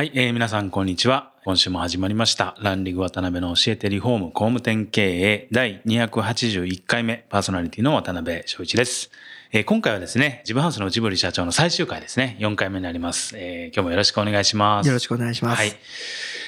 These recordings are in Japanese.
はい、えー、皆さんこんにちは今週も始まりましたランディング渡辺の教えてリフォーム工務店経営第281回目パーソナリティの渡辺翔一ですえー、今回はですね、ジブハウスのジブリ社長の最終回ですね、4回目になります。えー、今日もよろしくお願いします。よろしくお願いします。はい。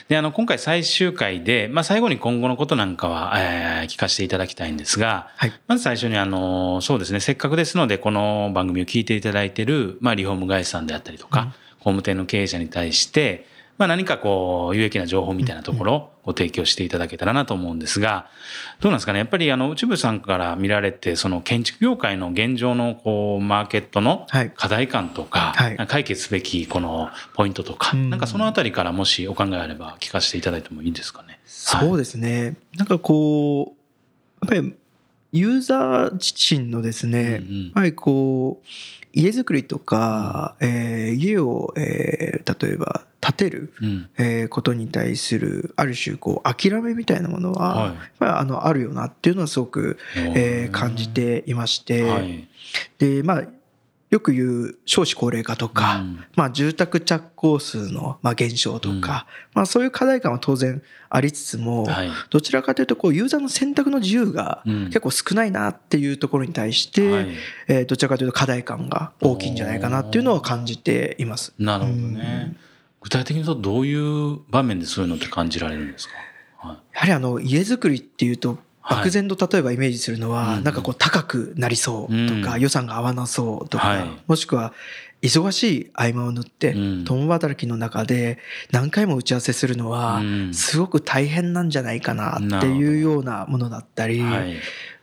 で、あの、今回最終回で、まあ、最後に今後のことなんかは、えー、聞かせていただきたいんですが、はい。まず最初に、あの、そうですね、せっかくですので、この番組を聞いていただいている、まあ、リフォーム会社さんであったりとか、うん、工務店の経営者に対して、まあ、何かこう、有益な情報みたいなところをご提供していただけたらなと思うんですが、どうなんですかね？やっぱりあの、内部さんから見られて、その建築業界の現状のこう、マーケットの課題感とか、はい、解決すべきこのポイントとか、なんかそのあたりからもしお考えあれば聞かせていただいてもいいですかね？そうですね。はい、なんかこう、やっぱりユーザー自身のですね、うんうん、やっぱりこう、家づくりとか、えー、家を、えー、例えば建てる、うん、えー、ことに対するある種こう諦めみたいなものは、はい、まあ、あのあるよなっていうのはすごく、えー、感じていまして、はい、でまあよく言う少子高齢化とか、うん、まあ住宅着工数のまあ減少とか、うん、まあそういう課題感は当然ありつつも、はい、どちらかというとこうユーザーの選択の自由が結構少ないなっていうところに対して、はい、えー、どちらかというと課題感が大きいんじゃないかなっていうのは感じています。なるほどね。うん。具体的にどういう場面でそういうのって感じられるんですか、はい、やはりあの家づくりっていうと漠然と例えばイメージするのは、なんかこう高くなりそうとか、予算が合わなそうとか、もしくは忙しい合間を縫って、共働きの中で何回も打ち合わせするのは、すごく大変なんじゃないかなっていうようなものだったり、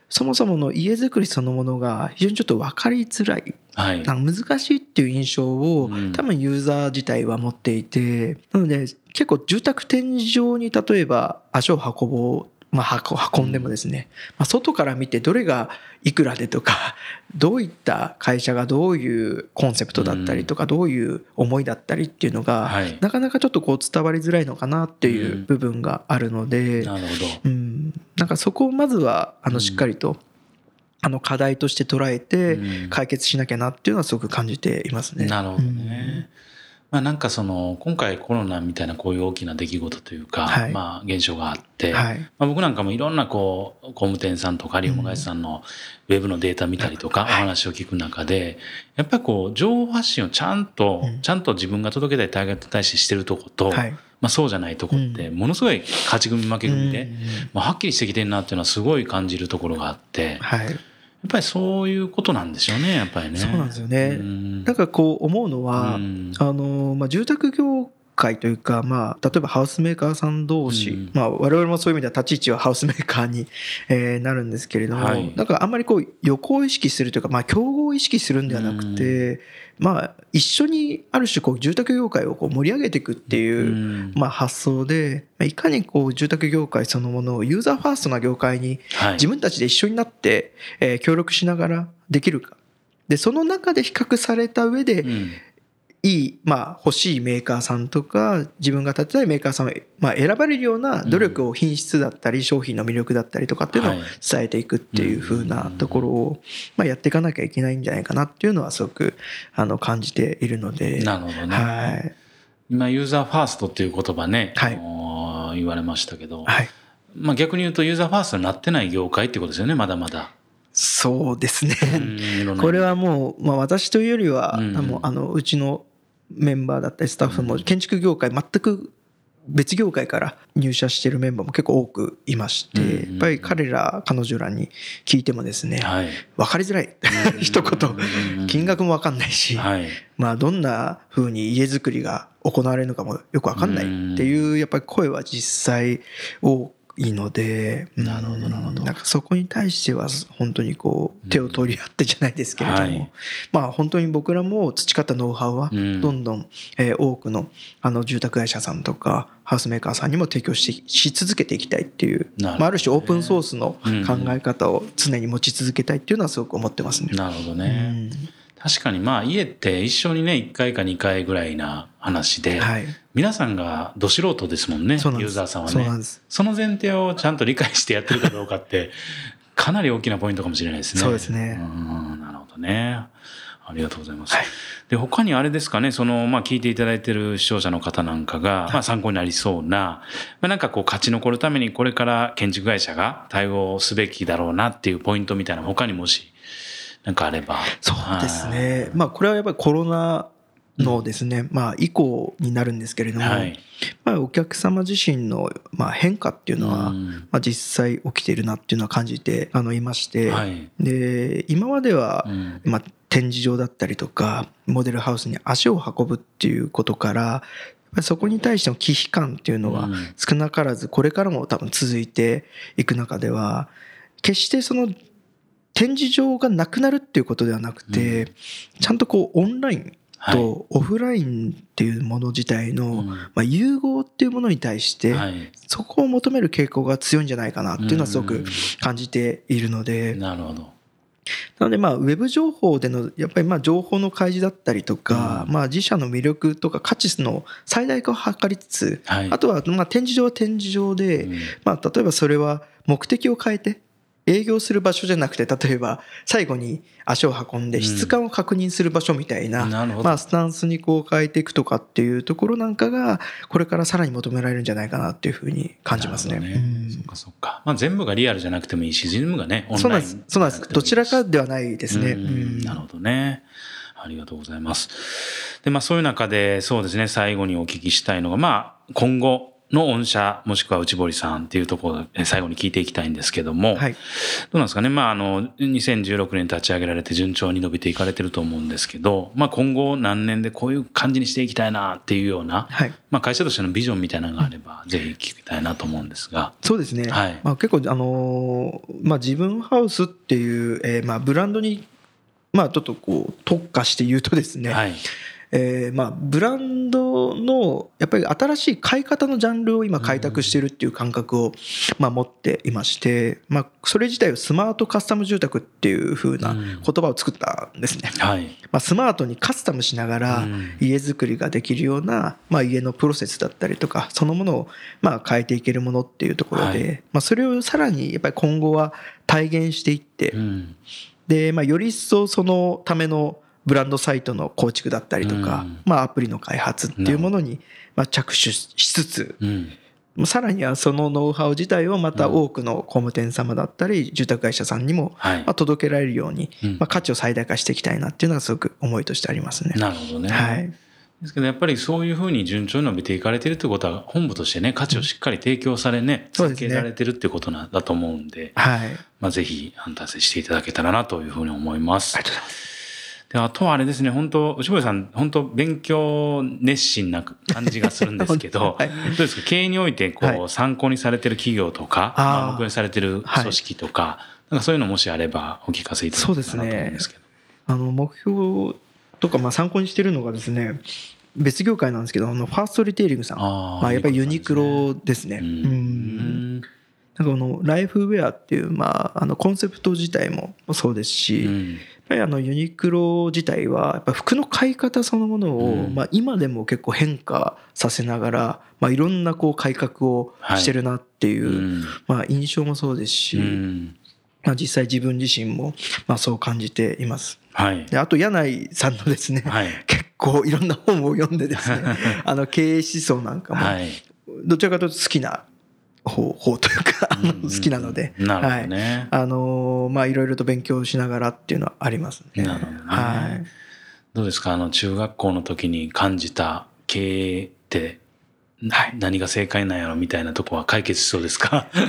そもそもの家づくりそのものが非常にちょっと分かりづらい、はい、難しいっていう印象を、多分ユーザー自体は持っていてなので結構住宅天井に例えば足を運ぼうまあ、運んでもですね、まあ、外から見てどれがいくらでとか どういった会社がどういうコンセプトだったりとか、どういう思いだったりっていうのが、なかなかちょっとこう伝わりづらいのかなっていう部分があるので、なるほど、うん、なんかそこをまずはあのしっかりと、あの課題として捉えて解決しなきゃなっていうのはすごく感じていますね。なるほどね。まあ、なんかその今回コロナみたいなこういう大きな出来事というか、はい、まあ現象があって、はい、まあ、僕なんかもいろんなこう工務店さんとかリフォーム会社さんのウェブのデータ見たりとかお話を聞く中でやっぱりこう情報発信をちゃんと、ちゃんと自分が届けたいターゲット対してしてるとこと、まあ、そうじゃないとこってものすごい勝ち組負け組で、まあ、はっきりしてきてるなっていうのはすごい感じるところがあって。はいやっぱりそういうことなんでしょうね、やっぱりね。そうなんですよね。なんかこう思うのは、あの、まあ、住宅業界というか、まあ、例えばハウスメーカーさん同士、うん、まあ、我々もそういう意味では立ち位置はハウスメーカーに、えー、なるんですけれども、はい、なんかあんまりこう、横を意識するというか、まあ、競合を意識するんではなくて、うん、まあ、一緒にある種こう、住宅業界をこう盛り上げていくっていう、うん、まあ、発想で、いかにこう、住宅業界そのものをユーザーファーストな業界に、自分たちで一緒になって、えー、協力しながらできるか。で、その中で比較された上で、いい、まあ、欲しいメーカーさんとか、自分が立てたいメーカーさんを、まあ、選ばれるような努力を品質だったり、商品の魅力だったりとかっていうのを伝えていくっていう風なところを、まあ、やっていかなきゃいけないんじゃないかなっていうのはすごく、あの、感じているので。なるほどね。はい。今、ユーザーファーストっていう言葉ね、はい、言われましたけど、はい。まあ、逆に言うと、ユーザーファーストになってない業界ってことですよね、まだまだ。そうですね。これはもう、まあ、私というよりは、うん、あのうちのメンバーだったりスタッフも建築業界全く別業界から入社してるメンバーも結構多くいまして、やっぱり彼ら彼女らに聞いてもですね、分かりづらい一言。金額も分かんないし、まあどんな風に家づくりが行われるのかもよく分かんないっていうやっぱり声は実際をいので、なるほどなるほど。なんかそこに対しては本当にこう手を取り合ってじゃないですけれども、うんはい、まあ本当に僕らも培ったノウハウはどんどん、え多くのあの住宅会社さんとかハウスメーカーさんにも提供しし続けていきたいっていう、ね、まあ、ある種オープンソースの考え方を常に持ち続けたいっていうのはすごく思ってますね。なるほどね、うん確かにまあ家って一緒にね1回か2回ぐらいな話で、はい、皆さんがど素人ですもんねユーザーさんはね。その前提をちゃんと理解してやってるかどうかって かなり大きなポイントかもしれないですね。そうですね。うんなるほどね。ありがとうございます。はい、で他にあれですかねその、まあ、聞いていただいてる視聴者の方なんかが、まあ、参考になりそうな、まあ、なんかこう勝ち残るためにこれから建築会社が対応すべきだろうなっていうポイントみたいな他にもしなんかあれば。そうですね。まあこれはやっぱりコロナのですね、うん、まあ以降になるんですけれども、はい、まあお客様自身のまあ変化っていうのは、まあ実際起きているなっていうのは感じてあのいまして、はい、で今までは、まあ展示場だったりとかモデルハウスに足を運ぶっていうことからそこに対しての忌避感っていうのは少なからずこれからも多分続いていく中では決してその展示場がなくなるっていうことではなくて、うん、ちゃんとこうオンラインとオフラインっていうもの自体の、まあ、融合っていうものに対して、そこを求める傾向が強いんじゃないかなっていうのはすごく感じているので。なるほど。なのでまあウェブ情報でのやっぱりまあ情報の開示だったりとか、まあ自社の魅力とか価値の最大化を図りつつ、あとはまあ展示場は展示場で、まあ例えばそれは目的を変えて営業する場所じゃなくて例えば最後に足を運んで質感を確認する場所みたいな,、まあ、スタンスにこう変えていくとかっていうところなんかがこれからさらに求められるんじゃないかなっていうふうに感じますね。ねそっかそっか。まあ、全部がリアルじゃなくてもいいし全部がねオンラインそうなんですどちらかではないですね。なるほどね。ありがとうございます。で、まあそういう中で、そうですね、最後にお聞きしたいのが、まあ今後、の御社、もしくは内堀さんっていうところで最後に聞いていきたいんですけども、はい、どうなんですかね？まあ、あの、2016年立ち上げられて順調に伸びていかれてると思うんですけど、まあ、今後何年でこういう感じにしていきたいなっていうような、はい、まあ、会社としてのビジョンみたいなのがあれば、ぜひ聞きたいなと思うんですが。そうですね。はい。まあ、結構、あのまあ、自分ハウスっていう、えー、まあ、ブランドに、まあ、ちょっとこう、特化して言うとですね、はいえー、まあブランドのやっぱり新しい買い方のジャンルを今開拓してるっていう感覚をまあ持っていまして、まあ、それ自体をスマートカスタム住宅っていう風な言葉を作ったんですね。はい。まあ、スマートにカスタムしながら家づくりができるような、まあ、家のプロセスだったりとかそのものをまあ変えていけるものっていうところで、まあ、それをさらにやっぱり今後は体現していって、で、まあ、より一層そのためのブランドサイトの構築だったりとか、まあ、アプリの開発っていうものに、まあ、着手しつつ、さらにはそのノウハウ自体をまた多くの工務店様だったり住宅会社さんにもま届けられるように、まあ、価値を最大化していきたいなっていうのがすごく思いとしてありますね。なるほどね、はい。ですけどやっぱりそういうふうに順調に伸びていかれてるってことは本部としてね価値をしっかり提供されね続けられてるってことなんだと思うんで、はい、まあぜひ達成していただけたらなというふうに思います。ありがとうございます。で、あとはあれですね、本当内堀さん、本当勉強熱心な感じがするんですけど、はい、どうですか、経営において、こう、はい、参考にされてる企業とか、まあ、目標されてる組織とか、はい、なんかそういうのもしあればお聞かせいただけたらなと思うんですけど。ね、あの、目標とか、まあ参考にしてるのがですね、別業界なんですけど、あの、ファーストリテイリングさん。あまあ、やっぱりユニクロですね。うん。なんかこのライフウェアっていう、まあ、あのコンセプト自体もそうですし、うぱりあのユニクロ自体はやっぱ服の買い方そのものを、まあ、今でも結構変化させながら、まあ、いろんなこう改革をしてるなっていう、まあ、印象もそうですし、まあ、実際自分自身もまあそう感じています。はい、であと柳井さんのですね、はい、結構いろんな本を読んでですね あの経営思想なんかもどちらかというと好きな方方というか好きなので、なるほどね。はい、あのまあいろいろと勉強しながらっていうのはありますね。なるほどね。はい。どうですか？あの中学校の時に感じた経営って何が正解なんやろみたいなとこは解決しそうですか？この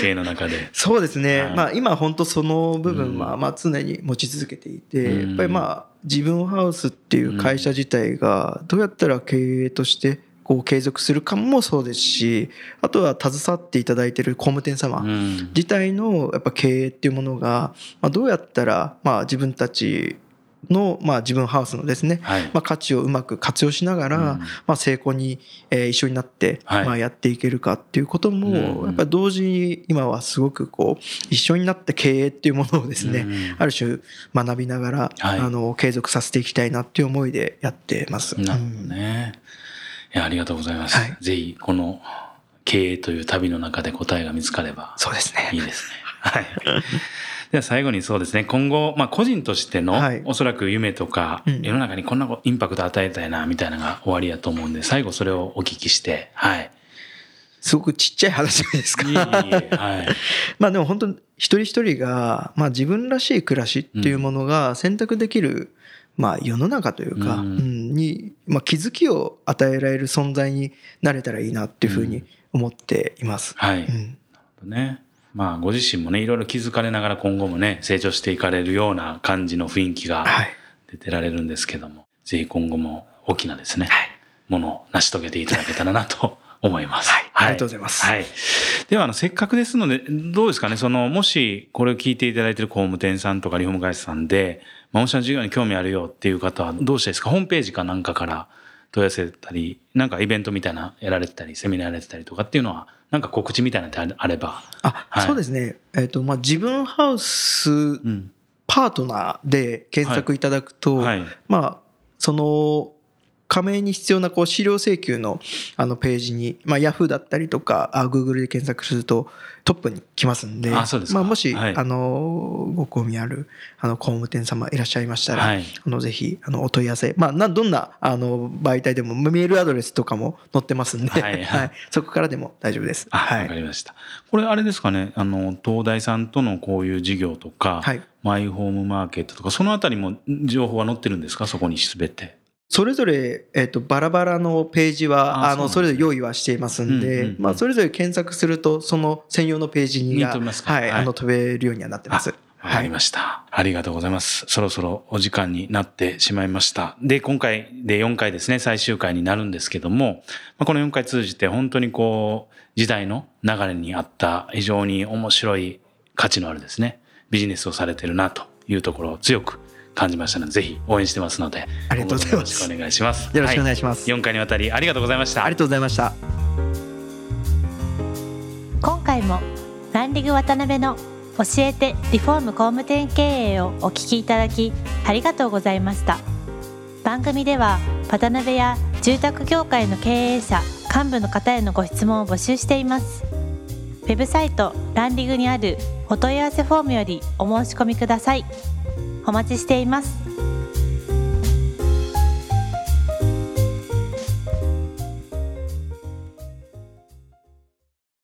経営の中で。そうですね。はい、まあ今本当その部分はまあ常に持ち続けていて、うん、やっぱりまあ自分ハウスっていう会社自体がどうやったら経営としてこう継続するかもそうですしあとは携わっていただいている工務店様自体のやっぱ経営っていうものが、まあ、どうやったらまあ自分たちの、まあ、自分ハウスのですね、はい、まあ、価値をうまく活用しながら、うん、まあ、成功に、えー、一緒になって、はい、まあ、やっていけるかっていうことも、やっぱり同時に今はすごくこう一緒になって経営っていうものをですね、うん、ある種学びながら、はい、あの継続させていきたいなっていう思いでやってます。なるほどね。いやありがとうございます。ぜひこの経営という旅の中で答えが見つかればそうですね。いいですね。はい。では最後にそうですね、今後、まあ個人としての、はい、おそらく夢とか、うん、世の中にこんなインパクト与えたいな、みたいなのが終わりやと思うんで、最後それをお聞きして、はい。すごくちっちゃい話ですか。いいはい。まあでも本当一人一人が、まあ自分らしい暮らしっていうものが選択できる、うん、まあ世の中というか、うん、に、まあ気づきを与えられる存在になれたらいいなっていうふうに思っています。はい。うん、なるほどね。まあ、ご自身もね、いろいろ気づかれながら今後もね、成長していかれるような感じの雰囲気が出てられるんですけども、はい、ぜひ今後も大きなですね、はい、ものを成し遂げていただけたらなと思います。はい。ありがとうございます。はい。では、あの、せっかくですので、どうですかね、その、もし、これを聞いていただいている工務店さんとかリフォーム会社さんで、まあ、御社の授業に興味あるよっていう方は、どうしてですか？ホームページかなんかから問い合わせたり、なんかイベントみたいなやられてたり、セミナーやられてたりとかっていうのは、なんか告知みたいなのあれば。あ、はい、そうですね。えっ、ー、と、まあ、自分ハウスパートナーで検索いただくと、はいはい、まあ、その、加盟に必要なこう資料請求のあのページに、まあ、Yahoo だったりとかあ Google で検索するとトップに来ますんであそうですまあ、もし、はい、あのご興味あるあの工務店様いらっしゃいましたら、はい、あのぜひあのお問い合わせ、まあ、などんなあの媒体でもメールアドレスとかも載ってますんで、はい、はい、そこからでも大丈夫です。はい、わかりました。これあれですかねあの東大さんとのこういう事業とか、はい、マイホームマーケットとかそのあたりも情報は載ってるんですか？そこにすべて。それぞれ、えっ、と、バラバラのページは、あの、それぞれ用意はしていますんで、まあ、それぞれ検索すると、その専用のページにはい、あの、飛べるようにはなってます。わかりました、はい、ありがとうございます。そろそろお時間になってしまいました。で、今回で4回ですね、最終回になるんですけども、まあ、この4回通じて本当にこう、時代の流れにあった非常に面白い価値のあるですね、ビジネスをされてるなというところを強く感じましたのでぜひ応援してますのでありがとうございます。よろしくお願いします。よろしくお願いします、はい、4回にわたりありがとうございました。ありがとうございました。今回もランディング渡辺の教えてリフォーム工務店経営をお聞きいただきありがとうございました。番組では渡辺や住宅業界の経営者幹部の方へのご質問を募集しています。ウェブサイトランディングにあるお問い合わせフォームよりお申し込みください。お待ちしています。